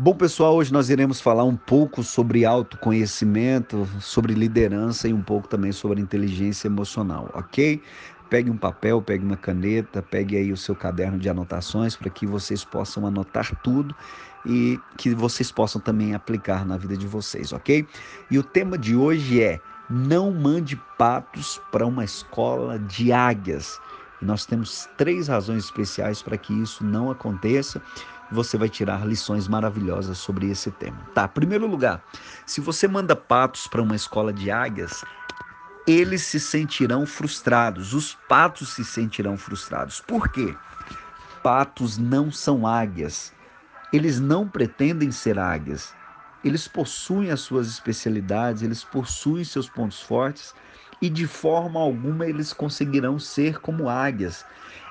Bom, pessoal, hoje nós iremos falar um pouco sobre autoconhecimento, sobre liderança e um pouco também sobre inteligência emocional, ok? Pegue um papel, pegue uma caneta, pegue aí o seu caderno de anotações para que vocês possam anotar tudo e que vocês possam também aplicar na vida de vocês, ok? E o tema de hoje é: não mande patos para uma escola de águias. E nós temos três razões especiais para que isso não aconteça você vai tirar lições maravilhosas sobre esse tema. Tá, primeiro lugar, se você manda patos para uma escola de águias, eles se sentirão frustrados, os patos se sentirão frustrados. Por quê? Patos não são águias. Eles não pretendem ser águias. Eles possuem as suas especialidades, eles possuem seus pontos fortes e de forma alguma eles conseguirão ser como águias.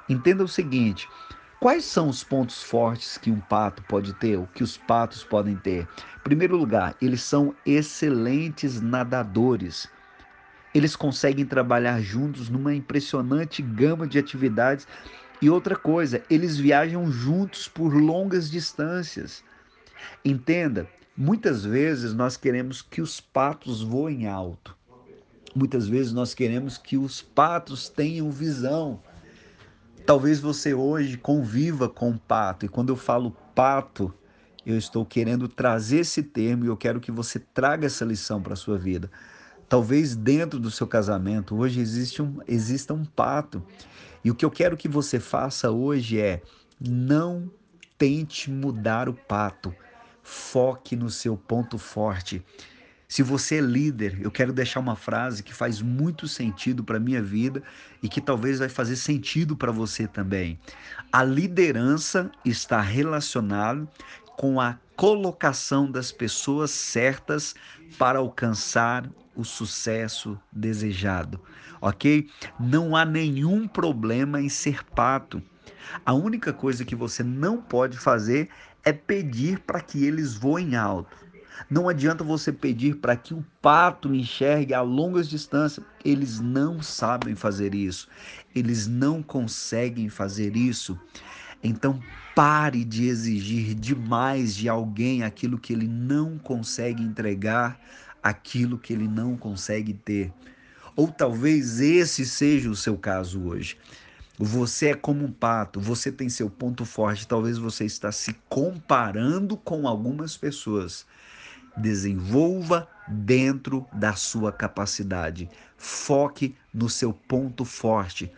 Entenda o seguinte: Quais são os pontos fortes que um pato pode ter, ou que os patos podem ter? Em primeiro lugar, eles são excelentes nadadores. Eles conseguem trabalhar juntos numa impressionante gama de atividades. E outra coisa, eles viajam juntos por longas distâncias. Entenda, muitas vezes nós queremos que os patos voem alto. Muitas vezes nós queremos que os patos tenham visão. Talvez você hoje conviva com o pato, e quando eu falo pato, eu estou querendo trazer esse termo e eu quero que você traga essa lição para a sua vida. Talvez dentro do seu casamento hoje existe um, exista um pato. E o que eu quero que você faça hoje é não tente mudar o pato. Foque no seu ponto forte. Se você é líder, eu quero deixar uma frase que faz muito sentido para minha vida e que talvez vai fazer sentido para você também. A liderança está relacionada com a colocação das pessoas certas para alcançar o sucesso desejado, ok? Não há nenhum problema em ser pato. A única coisa que você não pode fazer é pedir para que eles voem alto. Não adianta você pedir para que o pato enxergue a longas distâncias. Eles não sabem fazer isso. Eles não conseguem fazer isso. Então pare de exigir demais de alguém aquilo que ele não consegue entregar, aquilo que ele não consegue ter. Ou talvez esse seja o seu caso hoje. Você é como um pato, você tem seu ponto forte, talvez você está se comparando com algumas pessoas desenvolva dentro da sua capacidade. Foque no seu ponto forte.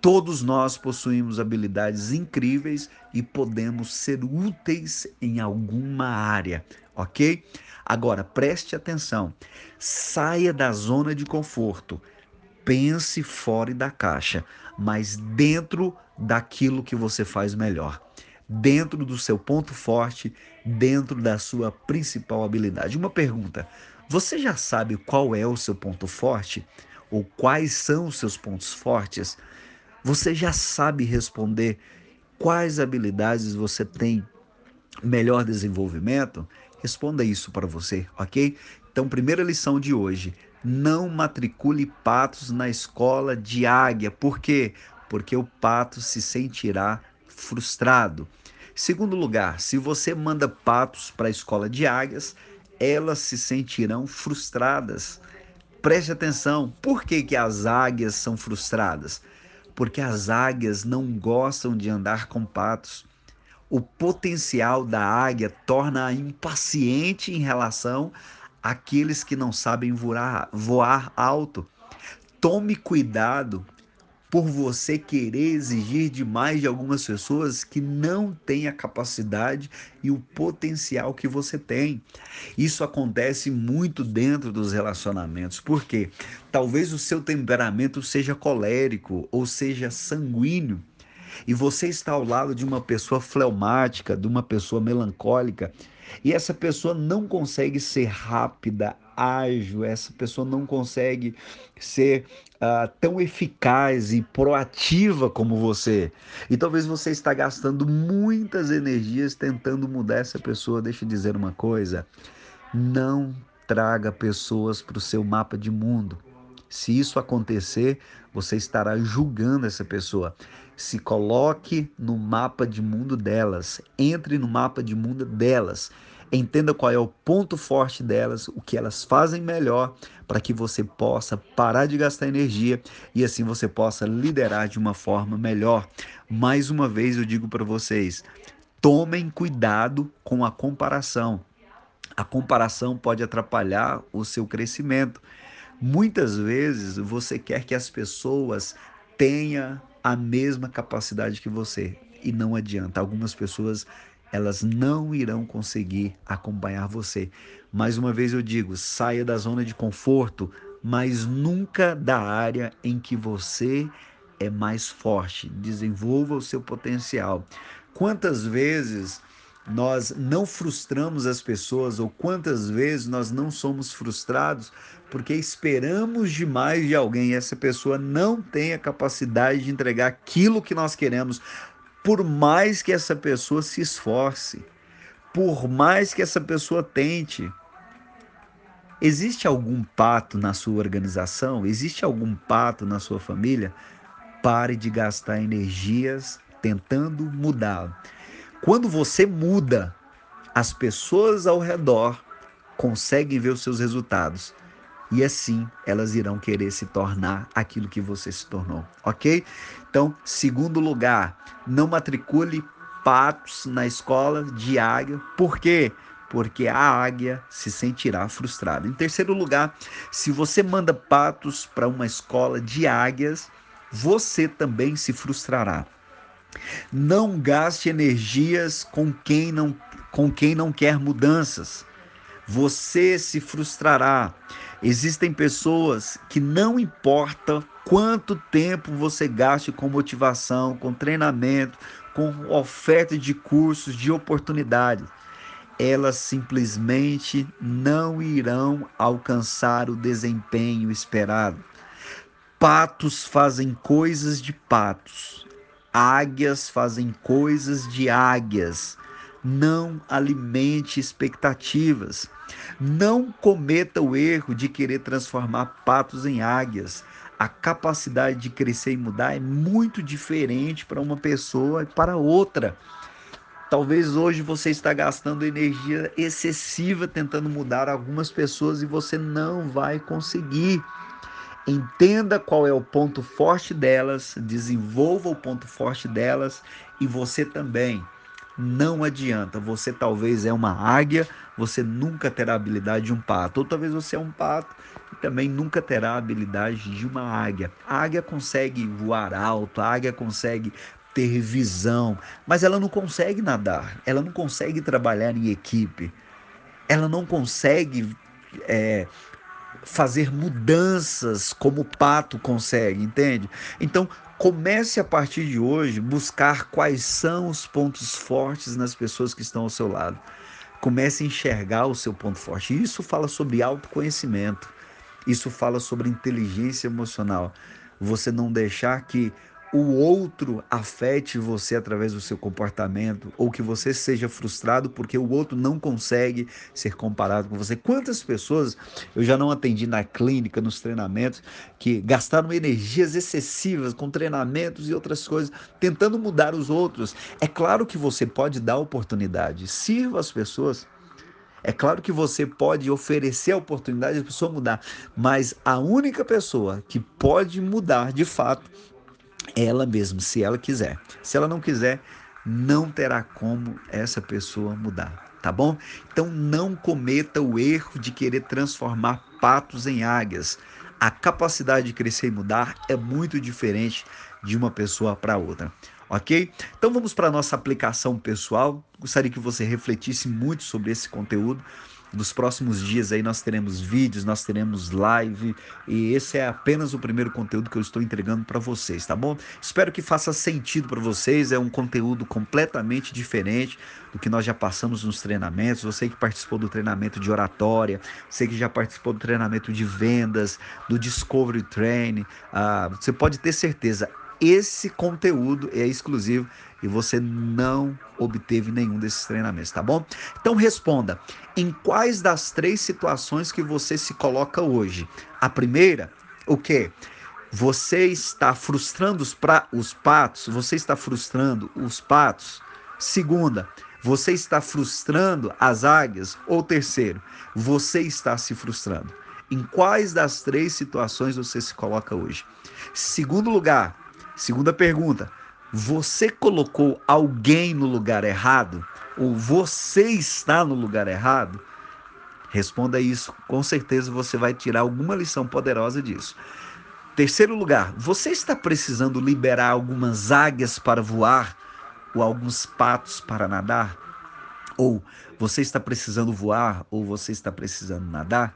Todos nós possuímos habilidades incríveis e podemos ser úteis em alguma área, ok? Agora preste atenção, saia da zona de conforto, pense fora da caixa, mas dentro daquilo que você faz melhor dentro do seu ponto forte, dentro da sua principal habilidade. Uma pergunta: você já sabe qual é o seu ponto forte? Ou quais são os seus pontos fortes? Você já sabe responder quais habilidades você tem melhor desenvolvimento? Responda isso para você, ok? Então, primeira lição de hoje: não matricule patos na escola de águia. Por quê? Porque o pato se sentirá frustrado. Segundo lugar, se você manda patos para a escola de águias, elas se sentirão frustradas. Preste atenção, por que, que as águias são frustradas? Porque as águias não gostam de andar com patos. O potencial da águia torna-a impaciente em relação àqueles que não sabem voar, voar alto. Tome cuidado por você querer exigir demais de algumas pessoas que não têm a capacidade e o potencial que você tem. Isso acontece muito dentro dos relacionamentos, porque talvez o seu temperamento seja colérico ou seja sanguíneo. E você está ao lado de uma pessoa fleumática, de uma pessoa melancólica, e essa pessoa não consegue ser rápida, ágil, essa pessoa não consegue ser uh, tão eficaz e proativa como você. E talvez você está gastando muitas energias tentando mudar essa pessoa. Deixa eu dizer uma coisa: não traga pessoas para o seu mapa de mundo. Se isso acontecer, você estará julgando essa pessoa. Se coloque no mapa de mundo delas, entre no mapa de mundo delas. Entenda qual é o ponto forte delas, o que elas fazem melhor, para que você possa parar de gastar energia e assim você possa liderar de uma forma melhor. Mais uma vez eu digo para vocês: tomem cuidado com a comparação. A comparação pode atrapalhar o seu crescimento. Muitas vezes você quer que as pessoas tenham a mesma capacidade que você e não adianta. Algumas pessoas elas não irão conseguir acompanhar você. Mais uma vez eu digo, saia da zona de conforto, mas nunca da área em que você é mais forte. Desenvolva o seu potencial. Quantas vezes nós não frustramos as pessoas ou quantas vezes nós não somos frustrados porque esperamos demais de alguém e essa pessoa não tem a capacidade de entregar aquilo que nós queremos, por mais que essa pessoa se esforce, por mais que essa pessoa tente. Existe algum pato na sua organização? Existe algum pato na sua família? Pare de gastar energias tentando mudar. Quando você muda, as pessoas ao redor conseguem ver os seus resultados. E assim elas irão querer se tornar aquilo que você se tornou, ok? Então, segundo lugar, não matricule patos na escola de águia. Por quê? Porque a águia se sentirá frustrada. Em terceiro lugar, se você manda patos para uma escola de águias, você também se frustrará. Não gaste energias com quem não, com quem não quer mudanças. Você se frustrará. Existem pessoas que não importa quanto tempo você gaste com motivação, com treinamento, com oferta de cursos, de oportunidades, elas simplesmente não irão alcançar o desempenho esperado. Patos fazem coisas de patos Águias fazem coisas de águias. Não alimente expectativas. Não cometa o erro de querer transformar patos em águias. A capacidade de crescer e mudar é muito diferente para uma pessoa e para outra. Talvez hoje você está gastando energia excessiva tentando mudar algumas pessoas e você não vai conseguir. Entenda qual é o ponto forte delas, desenvolva o ponto forte delas e você também. Não adianta, você talvez é uma águia, você nunca terá a habilidade de um pato, ou talvez você é um pato e também nunca terá a habilidade de uma águia. A águia consegue voar alto, a águia consegue ter visão, mas ela não consegue nadar, ela não consegue trabalhar em equipe, ela não consegue é, fazer mudanças como o pato consegue, entende? Então, comece a partir de hoje buscar quais são os pontos fortes nas pessoas que estão ao seu lado. Comece a enxergar o seu ponto forte. Isso fala sobre autoconhecimento. Isso fala sobre inteligência emocional. Você não deixar que o outro afete você através do seu comportamento ou que você seja frustrado porque o outro não consegue ser comparado com você. Quantas pessoas eu já não atendi na clínica, nos treinamentos, que gastaram energias excessivas com treinamentos e outras coisas, tentando mudar os outros. É claro que você pode dar oportunidade, sirva as pessoas. É claro que você pode oferecer a oportunidade de a pessoa mudar, mas a única pessoa que pode mudar de fato ela mesma, se ela quiser. Se ela não quiser, não terá como essa pessoa mudar, tá bom? Então não cometa o erro de querer transformar patos em águias. A capacidade de crescer e mudar é muito diferente de uma pessoa para outra. Ok? Então vamos para a nossa aplicação pessoal. Gostaria que você refletisse muito sobre esse conteúdo. Nos próximos dias aí nós teremos vídeos, nós teremos live e esse é apenas o primeiro conteúdo que eu estou entregando para vocês, tá bom? Espero que faça sentido para vocês, é um conteúdo completamente diferente do que nós já passamos nos treinamentos. Você que participou do treinamento de oratória, você que já participou do treinamento de vendas, do Discovery Training, ah, você pode ter certeza, esse conteúdo é exclusivo e você não obteve nenhum desses treinamentos, tá bom? Então responda: em quais das três situações que você se coloca hoje? A primeira, o quê? Você está frustrando os, pra, os patos? Você está frustrando os patos? Segunda, você está frustrando as águias? Ou terceiro, você está se frustrando? Em quais das três situações você se coloca hoje? Segundo lugar, segunda pergunta, você colocou alguém no lugar errado? Ou você está no lugar errado? Responda isso, com certeza você vai tirar alguma lição poderosa disso. Terceiro lugar, você está precisando liberar algumas águias para voar ou alguns patos para nadar? Ou você está precisando voar ou você está precisando nadar?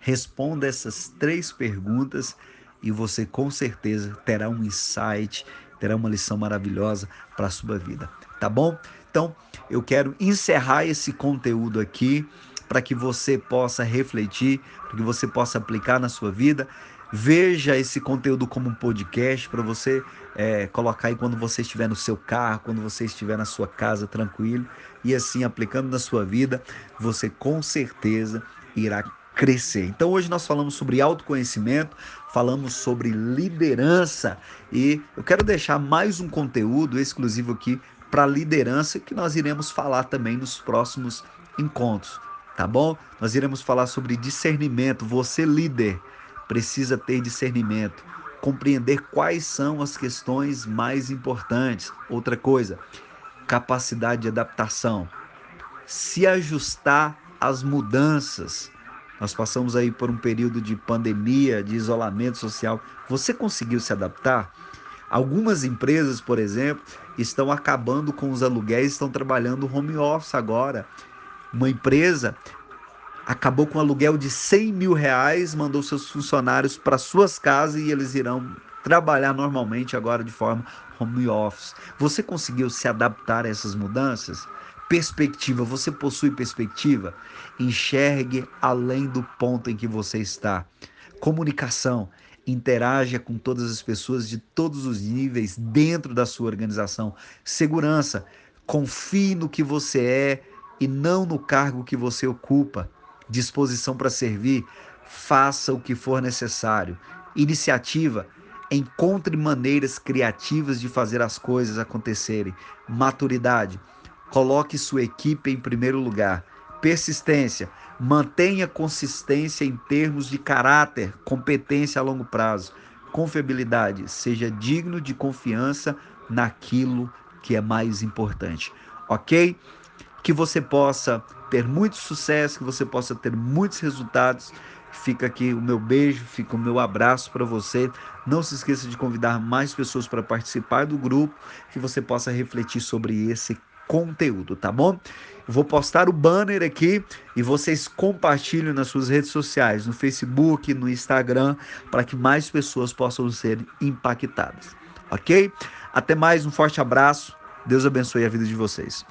Responda essas três perguntas e você com certeza terá um insight, terá uma lição maravilhosa para a sua vida, tá bom? Então, eu quero encerrar esse conteúdo aqui para que você possa refletir, para que você possa aplicar na sua vida. Veja esse conteúdo como um podcast para você é, colocar aí quando você estiver no seu carro, quando você estiver na sua casa tranquilo e assim aplicando na sua vida, você com certeza irá crescer. Então hoje nós falamos sobre autoconhecimento, falamos sobre liderança e eu quero deixar mais um conteúdo exclusivo aqui para liderança que nós iremos falar também nos próximos encontros tá bom? Nós iremos falar sobre discernimento. Você, líder, precisa ter discernimento, compreender quais são as questões mais importantes. Outra coisa, capacidade de adaptação, se ajustar às mudanças. Nós passamos aí por um período de pandemia, de isolamento social. Você conseguiu se adaptar? Algumas empresas, por exemplo, estão acabando com os aluguéis, estão trabalhando home office agora. Uma empresa acabou com um aluguel de 100 mil reais, mandou seus funcionários para suas casas e eles irão trabalhar normalmente agora de forma home office. Você conseguiu se adaptar a essas mudanças? Perspectiva, você possui perspectiva? Enxergue além do ponto em que você está. Comunicação, interaja com todas as pessoas de todos os níveis dentro da sua organização. Segurança, confie no que você é e não no cargo que você ocupa. Disposição para servir, faça o que for necessário. Iniciativa, encontre maneiras criativas de fazer as coisas acontecerem. Maturidade, coloque sua equipe em primeiro lugar. Persistência, mantenha consistência em termos de caráter, competência a longo prazo. Confiabilidade, seja digno de confiança naquilo que é mais importante. Ok? que você possa ter muito sucesso, que você possa ter muitos resultados. Fica aqui o meu beijo, fica o meu abraço para você. Não se esqueça de convidar mais pessoas para participar do grupo, que você possa refletir sobre esse conteúdo, tá bom? Vou postar o banner aqui e vocês compartilhem nas suas redes sociais, no Facebook, no Instagram, para que mais pessoas possam ser impactadas, ok? Até mais, um forte abraço. Deus abençoe a vida de vocês.